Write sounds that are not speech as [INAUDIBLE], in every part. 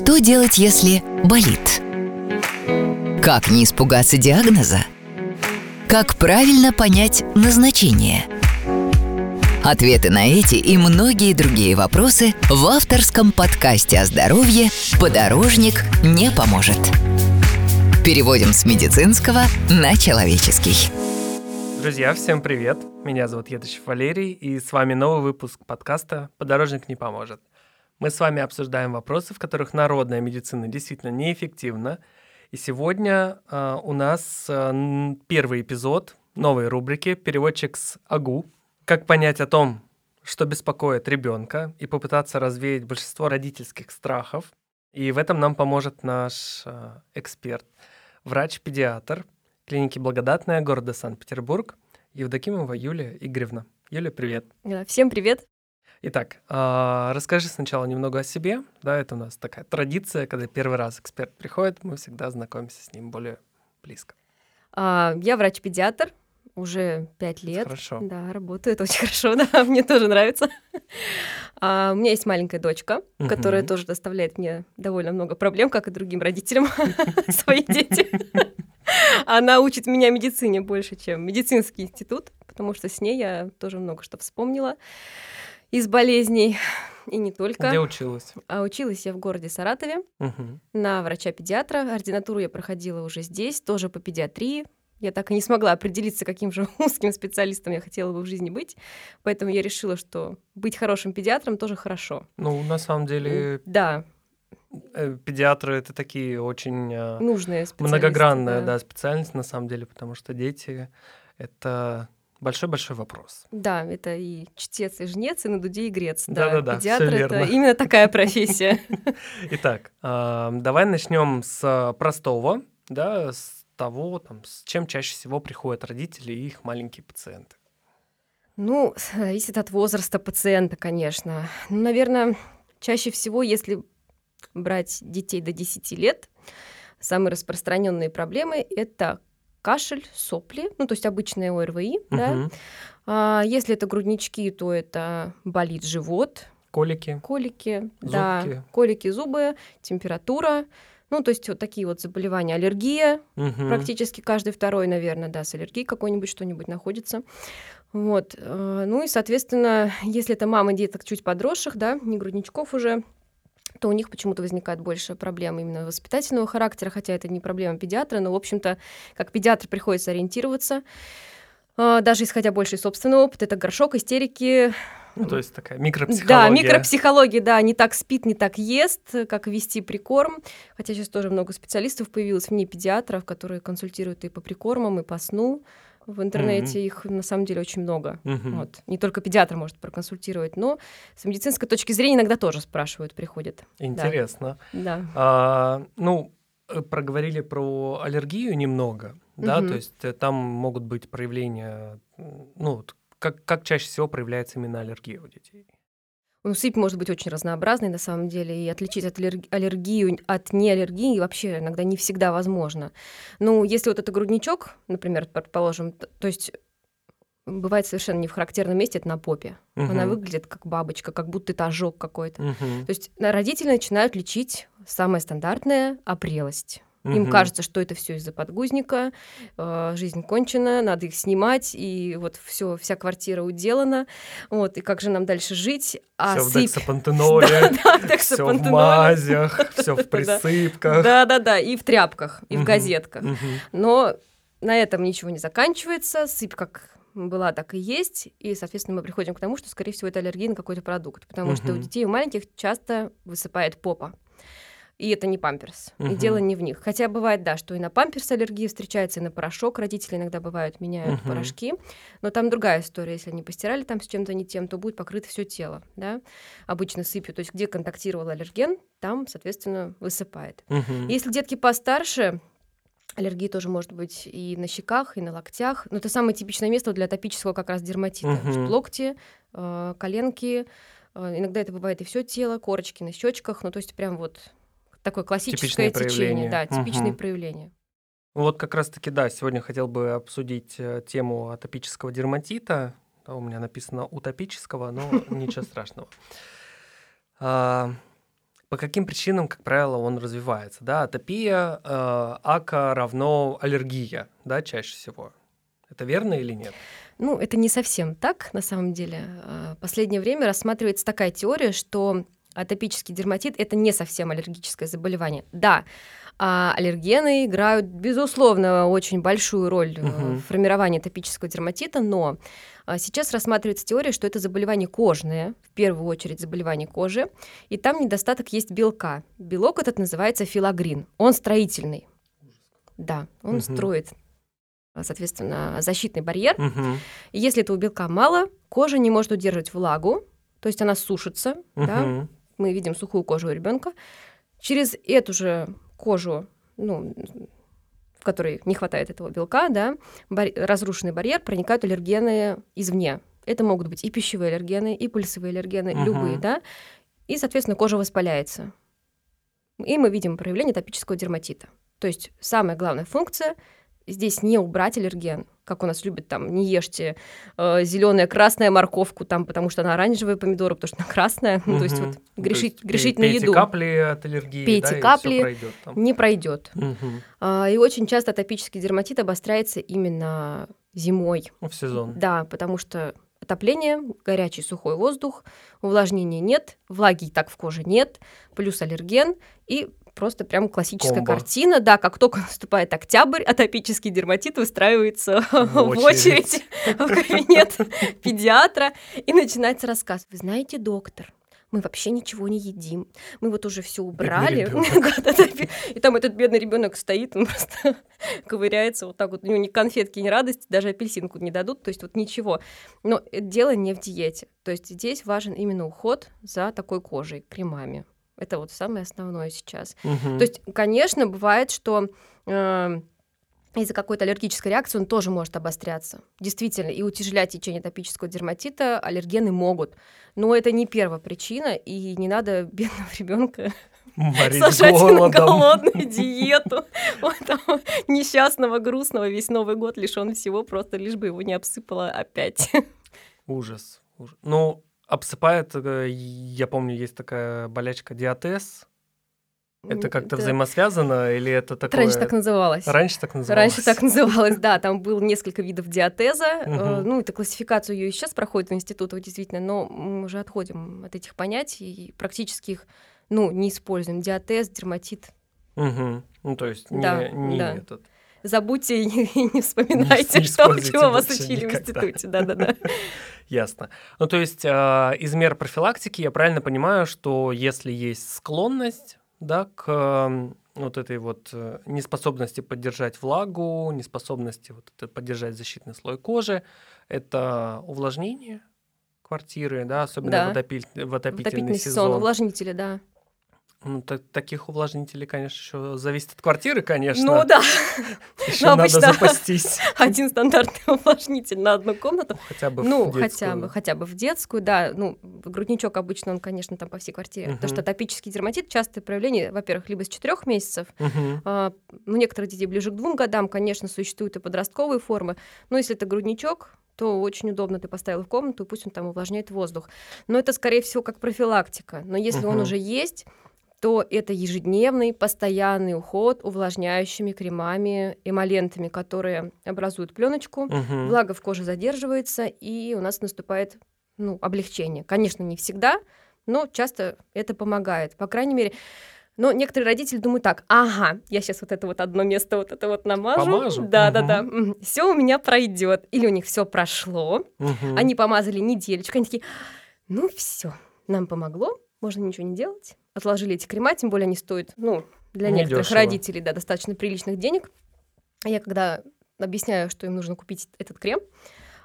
Что делать, если болит? Как не испугаться диагноза? Как правильно понять назначение? Ответы на эти и многие другие вопросы в авторском подкасте о здоровье «Подорожник не поможет». Переводим с медицинского на человеческий. Друзья, всем привет! Меня зовут Едышев Валерий, и с вами новый выпуск подкаста «Подорожник не поможет». Мы с вами обсуждаем вопросы, в которых народная медицина действительно неэффективна. И сегодня э, у нас э, первый эпизод новой рубрики «Переводчик с АГУ». Как понять о том, что беспокоит ребенка, и попытаться развеять большинство родительских страхов. И в этом нам поможет наш э, эксперт, врач-педиатр клиники «Благодатная» города Санкт-Петербург Евдокимова Юлия Игоревна. Юля, привет. Всем привет. Итак, а, расскажи сначала немного о себе. Да, это у нас такая традиция, когда первый раз эксперт приходит, мы всегда знакомимся с ним более близко. А, я врач-педиатр, уже пять лет. Хорошо. Да, работаю, это очень [LAUGHS] хорошо, да, мне тоже нравится. А, у меня есть маленькая дочка, угу. которая тоже доставляет мне довольно много проблем, как и другим родителям, [LAUGHS] свои дети. Она учит меня медицине больше, чем медицинский институт, потому что с ней я тоже много что вспомнила из болезней. И не только. Где училась? А училась я в городе Саратове угу. на врача-педиатра. Ординатуру я проходила уже здесь, тоже по педиатрии. Я так и не смогла определиться, каким же [LAUGHS] узким специалистом я хотела бы в жизни быть. Поэтому я решила, что быть хорошим педиатром тоже хорошо. Ну, на самом деле... Да. Э, педиатры это такие очень а, нужные многогранная да. да, специальность на самом деле, потому что дети это Большой-большой вопрос. Да, это и чтец, и жнец, и на дуде, и грец. Да-да-да, Педиатр — это именно такая профессия. [LAUGHS] Итак, давай начнем с простого, да, с того, там, с чем чаще всего приходят родители и их маленькие пациенты. Ну, зависит от возраста пациента, конечно. Ну, наверное, чаще всего, если брать детей до 10 лет, самые распространенные проблемы — это кашель, сопли, ну, то есть обычные ОРВИ, угу. да. А, если это груднички, то это болит живот. Колики. Колики, Зубки. да. Колики, зубы, температура. Ну, то есть вот такие вот заболевания. Аллергия, угу. практически каждый второй, наверное, да, с аллергией какой-нибудь что-нибудь находится. Вот. А, ну и, соответственно, если это мама деток чуть подросших, да, не грудничков уже, то у них почему-то возникает больше проблем именно воспитательного характера, хотя это не проблема педиатра, но, в общем-то, как педиатр приходится ориентироваться, а, даже исходя больше из собственного опыта, это горшок, истерики. Ну, то есть такая микропсихология. Да, микропсихология, да, не так спит, не так ест, как вести прикорм. Хотя сейчас тоже много специалистов появилось вне педиатров, которые консультируют и по прикормам, и по сну. В интернете mm-hmm. их на самом деле очень много. Mm-hmm. Вот. Не только педиатр может проконсультировать, но с медицинской точки зрения иногда тоже спрашивают, приходят. Интересно. Да. А, ну, э, проговорили про аллергию немного, mm-hmm. да, то есть э, там могут быть проявления, ну, как, как чаще всего проявляется именно аллергия у детей? Ну, сыпь может быть очень разнообразной на самом деле, и отличить от аллергию от неаллергии вообще иногда не всегда возможно. Ну, если вот это грудничок, например, предположим, то есть бывает совершенно не в характерном месте, это на попе. Угу. Она выглядит как бабочка, как будто это ожог какой-то. Угу. То есть родители начинают лечить самое стандартное – опрелость. Им угу. кажется, что это все из-за подгузника, э, жизнь кончена, надо их снимать, и вот все, вся квартира уделана, вот, и как же нам дальше жить? А все сыпь... [LAUGHS] в дексапантеноле, все в мазях, [LAUGHS] все в присыпках. Да-да-да, и в тряпках, и в газетках. Но на этом ничего не заканчивается, сыпь как была, так и есть, и, соответственно, мы приходим к тому, что, скорее всего, это аллергия на какой-то продукт, потому что у детей у маленьких часто высыпает попа и это не памперс. Угу. И дело не в них. Хотя бывает, да, что и на памперс аллергия встречается, и на порошок. Родители иногда бывают, меняют угу. порошки. Но там другая история. Если они постирали там с чем-то не тем, то будет покрыто все тело, да, обычно сыпью. То есть где контактировал аллерген, там, соответственно, высыпает. Угу. Если детки постарше, Аллергия тоже может быть и на щеках, и на локтях. Но это самое типичное место для атопического как раз дерматита. Угу. Локти, э, коленки, э, иногда это бывает и все тело, корочки на щечках. Ну, то есть прям вот такое классическое типичные течение, да, типичные угу. проявления. Вот как раз-таки, да, сегодня хотел бы обсудить э, тему атопического дерматита. Да, у меня написано утопического, но [LAUGHS] ничего страшного. А, по каким причинам, как правило, он развивается? Да, атопия, э, ака равно аллергия, да, чаще всего. Это верно или нет? Ну, это не совсем так, на самом деле. В последнее время рассматривается такая теория, что атопический дерматит это не совсем аллергическое заболевание. Да, а аллергены играют, безусловно, очень большую роль угу. в формировании атопического дерматита, но а, сейчас рассматривается теория, что это заболевание кожное, в первую очередь заболевание кожи, и там недостаток есть белка. Белок этот называется филогрин. Он строительный. Да, он угу. строит соответственно, защитный барьер. Угу. И если этого белка мало, кожа не может удерживать влагу, то есть она сушится, угу. да, мы видим сухую кожу у ребенка. Через эту же кожу, ну, в которой не хватает этого белка, да, бар- разрушенный барьер, проникают аллергены извне. Это могут быть и пищевые аллергены, и пульсовые аллергены, uh-huh. любые, да. И, соответственно, кожа воспаляется. И мы видим проявление топического дерматита. То есть самая главная функция здесь не убрать аллерген, как у нас любят там, не ешьте э, зеленая, красная морковку, там, потому что она оранжевая помидоры, потому что она красная. Угу. то есть вот грешить, есть грешить на еду. капли от аллергии, пейте да, капли, пройдет, не пройдет. Угу. А, и очень часто атопический дерматит обостряется именно зимой. В сезон. Да, потому что отопление, горячий сухой воздух, увлажнения нет, влаги и так в коже нет, плюс аллерген, и просто прям классическая Комбо. картина. Да, как только [LAUGHS] наступает октябрь, атопический дерматит выстраивается [LAUGHS] в очередь [LAUGHS] в кабинет педиатра, и начинается рассказ. Вы знаете, доктор, мы вообще ничего не едим. Мы вот уже все убрали. И там этот бедный ребенок стоит, он просто ковыряется вот так вот. У него ни конфетки, ни радости, даже апельсинку не дадут, то есть вот ничего. Но дело не в диете. То есть здесь важен именно уход за такой кожей, кремами. Это вот самое основное сейчас. Угу. То есть, конечно, бывает, что э, из-за какой-то аллергической реакции он тоже может обостряться. Действительно, и утяжелять течение топического дерматита аллергены могут. Но это не первая причина, и не надо бедного ребенка [LAUGHS] сажать на голодную [LAUGHS] диету. Вот там, несчастного, грустного, весь Новый год лишен всего, просто лишь бы его не обсыпало опять. Ужас. ужас. Ну, обсыпает, э, я помню, есть такая болячка диатез. Это как-то да. взаимосвязано или это такое? Раньше так называлось. Раньше так называлось. Раньше так называлось, да. Там было несколько видов диатеза. Ну, это классификацию ее и сейчас проходит в институтах, действительно, но мы уже отходим от этих понятий и практически их, ну, не используем. Диатез, дерматит. Угу. Ну, то есть не, не да. этот забудьте и не, вспоминайте, не, не что, чего вас учили никогда. в институте. Да-да-да. [LAUGHS] Ясно. Ну, то есть э, из мер профилактики я правильно понимаю, что если есть склонность да, к э, вот этой вот э, неспособности поддержать влагу, неспособности вот это, поддержать защитный слой кожи, это увлажнение квартиры, да, особенно да. В, отопиль... в отопительный, в отопительный сезон. сезон. Увлажнители, да. Ну, так, таких увлажнителей, конечно, еще зависит от квартиры, конечно. Ну да. [LAUGHS] Еще надо запастись. [LAUGHS] Один стандартный увлажнитель на одну комнату. Хотя бы ну, в детскую. хотя бы, хотя бы в детскую, да. Ну, грудничок обычно он, конечно, там по всей квартире. Потому что атопический дерматит частое проявление, во-первых, либо с четырех месяцев. А, ну, некоторых детей ближе к двум годам, конечно, существуют и подростковые формы. Но если это грудничок, то очень удобно ты поставил в комнату, и пусть он там увлажняет воздух. Но это, скорее всего, как профилактика. Но если он уже есть, то это ежедневный, постоянный уход увлажняющими кремами, эмолентами, которые образуют пленочку, угу. влага в коже задерживается, и у нас наступает ну, облегчение. Конечно, не всегда, но часто это помогает. По крайней мере, но некоторые родители думают так, ага, я сейчас вот это вот одно место вот это вот намажу. Помажу? Да, угу. да, да. Все у меня пройдет. Или у них все прошло. Угу. Они помазали недельечку. Они такие, ну все, нам помогло, можно ничего не делать отложили эти крема, тем более они стоят, ну, для Не некоторых дешево. родителей, да, достаточно приличных денег. Я когда объясняю, что им нужно купить этот крем,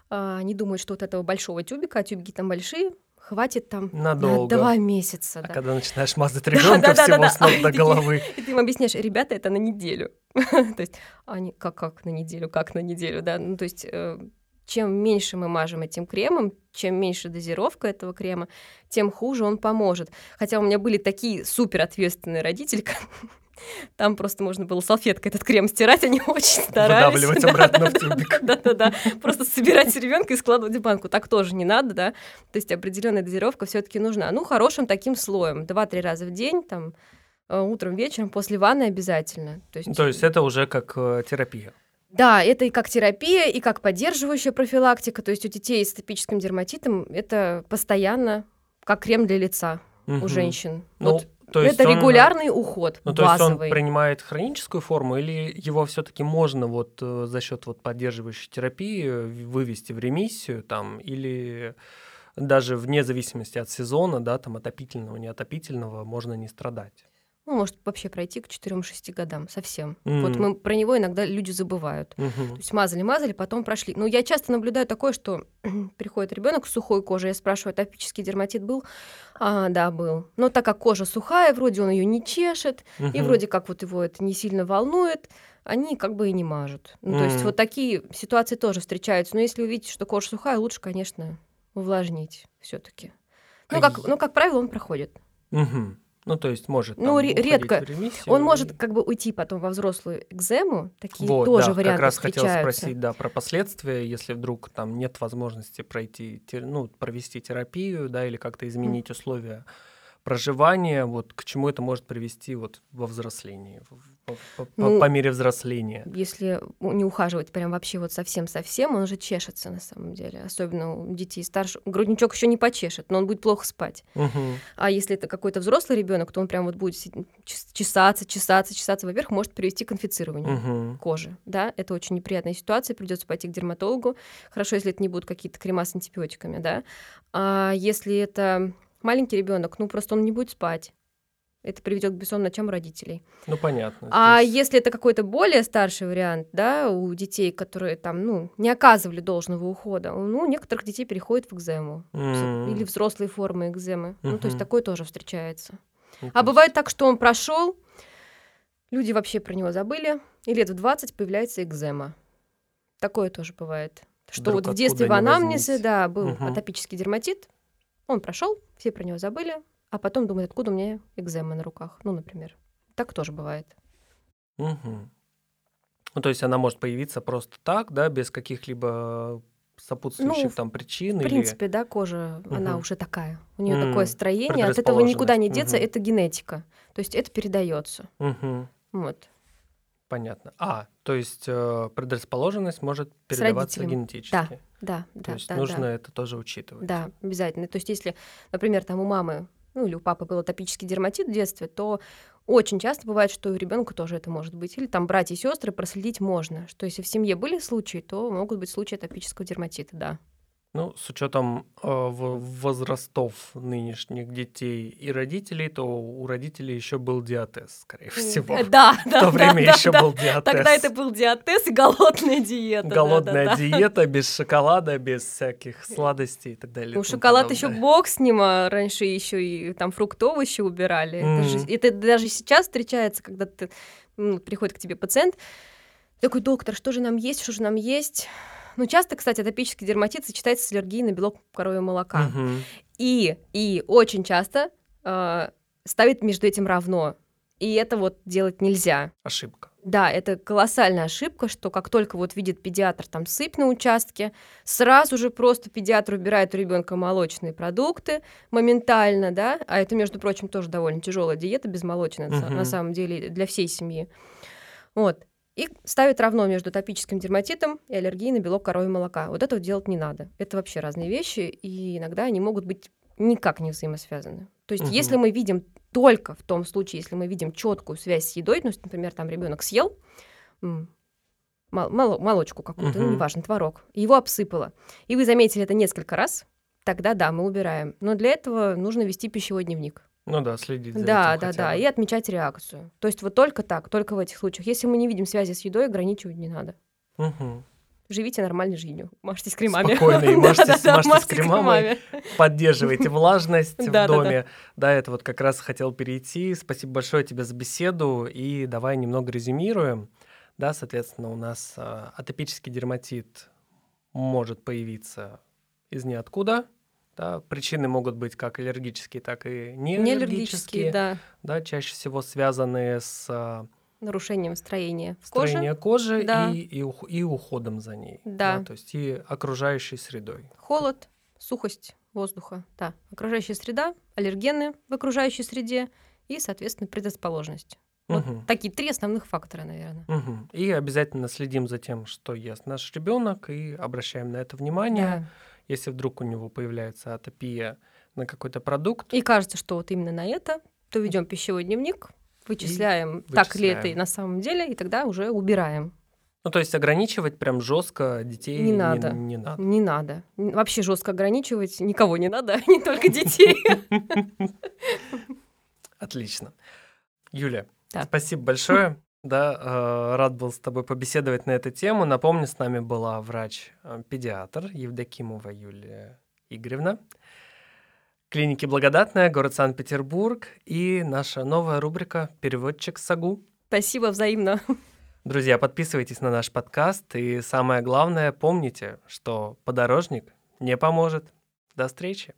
а, они думают, что вот этого большого тюбика, а тюбики там большие, хватит там Надолго. на два месяца. А да. когда начинаешь [LAUGHS] мазать ребенка всего да, с ног до головы. И ты им объясняешь, ребята, это на неделю. [LAUGHS] то есть они, как, как на неделю, как на неделю, да. Ну, то есть э, чем меньше мы мажем этим кремом, чем меньше дозировка этого крема, тем хуже он поможет. Хотя у меня были такие супер ответственные родители, [LAUGHS] Там просто можно было салфеткой этот крем стирать, они [LAUGHS] очень старались. Выдавливать обратно в тюбик. Да-да-да, просто собирать ребенка и складывать в банку. Так тоже не надо, да. То есть определенная дозировка все таки нужна. Ну, хорошим таким слоем. Два-три раза в день, там, э, утром, вечером, после ванны обязательно. То есть, То есть это уже как э, терапия? Да, это и как терапия, и как поддерживающая профилактика. То есть у детей с атопическим дерматитом это постоянно как крем для лица угу. у женщин. Ну, вот то есть это он, регулярный уход, ну, базовый. То есть он принимает хроническую форму, или его все-таки можно вот э, за счет вот поддерживающей терапии вывести в ремиссию, там, или даже вне зависимости от сезона, да, там отопительного, неотопительного, можно не страдать? Ну, может вообще пройти к 4-6 годам совсем. Mm-hmm. Вот мы про него иногда люди забывают. Mm-hmm. То есть мазали-мазали, потом прошли. Но я часто наблюдаю такое, что [CLEARS THROAT] приходит ребенок с сухой кожей, я спрашиваю, атопический дерматит был? А, да, был. Но так как кожа сухая, вроде он ее не чешет, mm-hmm. и вроде как вот его это не сильно волнует, они как бы и не мажут. Ну, mm-hmm. То есть вот такие ситуации тоже встречаются. Но если вы видите, что кожа сухая, лучше, конечно, увлажнить все-таки. Ну, как, ну, как правило, он проходит. Угу. Ну, то есть может Ну, редко. Он и... может как бы уйти потом во взрослую экзему. Такие вот, тоже да, варианты как раз хотел спросить, да, про последствия, если вдруг там нет возможности пройти, ну, провести терапию, да, или как-то изменить mm. условия проживания, вот к чему это может привести вот во взрослении, по, по, ну, по мере взросления. Если не ухаживать прям вообще вот совсем-совсем, он же чешется на самом деле, особенно у детей старше. Грудничок еще не почешет, но он будет плохо спать. Угу. А если это какой-то взрослый ребенок, то он прям вот будет чесаться, чесаться, чесаться. Во-первых, может привести к инфицированию угу. кожи. Да, это очень неприятная ситуация, придется пойти к дерматологу. Хорошо, если это не будут какие-то крема с антибиотиками, да. А если это маленький ребенок, ну просто он не будет спать. Это приведет к бессонным ночам родителей. Ну, понятно. А есть... если это какой-то более старший вариант, да, у детей, которые там, ну, не оказывали должного ухода, ну, у некоторых детей переходит в экзему. Mm. Или взрослые формы экземы. Mm-hmm. Ну, то есть такое тоже встречается. Mm-hmm. А бывает так, что он прошел, люди вообще про него забыли, и лет в 20 появляется экзема. Такое тоже бывает. Что Вдруг вот в детстве в анамнезе, да, был угу. атопический дерматит, он прошел, все про него забыли, а потом думают, откуда у меня экзема на руках, ну, например. Так тоже бывает. Угу. Ну, то есть она может появиться просто так, да, без каких-либо сопутствующих ну, там причин? В или... принципе, да, кожа, угу. она уже такая. У нее mm, такое строение, от этого никуда не деться, угу. это генетика. То есть это передается. Угу. Вот. Понятно. А, то есть э, предрасположенность может передаваться генетически. Да, да, то да. есть да, нужно да. это тоже учитывать. Да, обязательно. То есть если, например, там у мамы, ну или у папы был атопический дерматит в детстве, то очень часто бывает, что у ребенка тоже это может быть. Или там братья и сестры проследить можно. Что если в семье были случаи, то могут быть случаи атопического дерматита, да. Ну, с учетом э, возрастов нынешних детей и родителей, то у родителей еще был диатез, скорее всего. Да, да. В то время да, еще да, был диатез. Тогда это был диатез и голодная диета. Голодная да, диета да. без шоколада, без всяких сладостей и так далее. Ну, шоколад еще бог с ним, а раньше еще и там овощи убирали. Mm. Это, же, это даже сейчас встречается, когда ты, ну, приходит к тебе пациент, такой, доктор, что же нам есть, что же нам есть? Ну, часто, кстати, атопический дерматит сочетается с аллергией на белок коровьего молока. Угу. И, и очень часто э, ставит между этим равно. И это вот делать нельзя. Ошибка. Да, это колоссальная ошибка, что как только вот видит педиатр там сыпь на участке, сразу же просто педиатр убирает у ребенка молочные продукты моментально, да, а это, между прочим, тоже довольно тяжелая диета безмолочная угу. на самом деле для всей семьи. Вот и ставит равно между топическим дерматитом и аллергией на белок коровьего молока. Вот этого делать не надо. Это вообще разные вещи, и иногда они могут быть никак не взаимосвязаны. То есть, угу. если мы видим только в том случае, если мы видим четкую связь с едой, ну, например, там ребенок съел мол- молочку какую-то, угу. ну, неважно, творог, его обсыпало, и вы заметили это несколько раз, тогда да, мы убираем. Но для этого нужно вести пищевой дневник. Ну да, следить за Да, этим да, да, бы. и отмечать реакцию. То есть вот только так, только в этих случаях. Если мы не видим связи с едой, ограничивать не надо. Мгм. Живите нормальной жизнью, мажьтесь кремами. Спокойно, и [LAUGHS] мажьтесь, мажьтесь кремами, поддерживайте влажность в доме. Да, это вот как раз хотел перейти. Спасибо большое тебе за беседу. И давай немного резюмируем. Да, соответственно, у нас а, атопический дерматит может появиться из ниоткуда, Да, причины могут быть как аллергические, так и неаллергические. Неаллергические, да. Да, чаще всего связанные с а, нарушением строения строения кожи, кожи Да. и, и, и уходом за ней. Да. то есть и окружающей средой. холод, сухость воздуха, да, окружающая среда, аллергены в окружающей среде и, соответственно, предрасположенность. Вот Мгм. такие три основных фактора, наверное. Мгм. И обязательно следим за тем, что ест наш ребенок, и обращаем на это внимание. Да. Если вдруг у него появляется атопия на какой-то продукт, И кажется, что вот именно на это, то ведем пищевой дневник, вычисляем, так ли это вычисляем. на самом деле, и тогда уже убираем. ну то есть ограничивать прям жестко детей Не надо. Не, надо. Не надо. Вообще жестко ограничивать никого не надо, [LAUGHS] не только детей. [LAUGHS] Отлично. Юля, спасибо большое. Да, э, рад был с тобой побеседовать на эту тему. Напомню, с нами была врач-педиатр Евдокимова Юлия Игоревна. Клиники Благодатная, город Санкт-Петербург и наша новая рубрика «Переводчик САГУ». Спасибо взаимно. Друзья, подписывайтесь на наш подкаст и самое главное, помните, что подорожник не поможет. До встречи!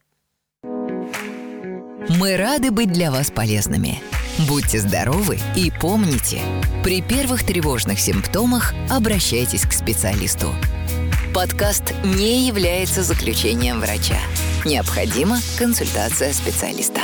Мы рады быть для вас полезными. Будьте здоровы и помните, при первых тревожных симптомах обращайтесь к специалисту. Подкаст не является заключением врача. Необходима консультация специалиста.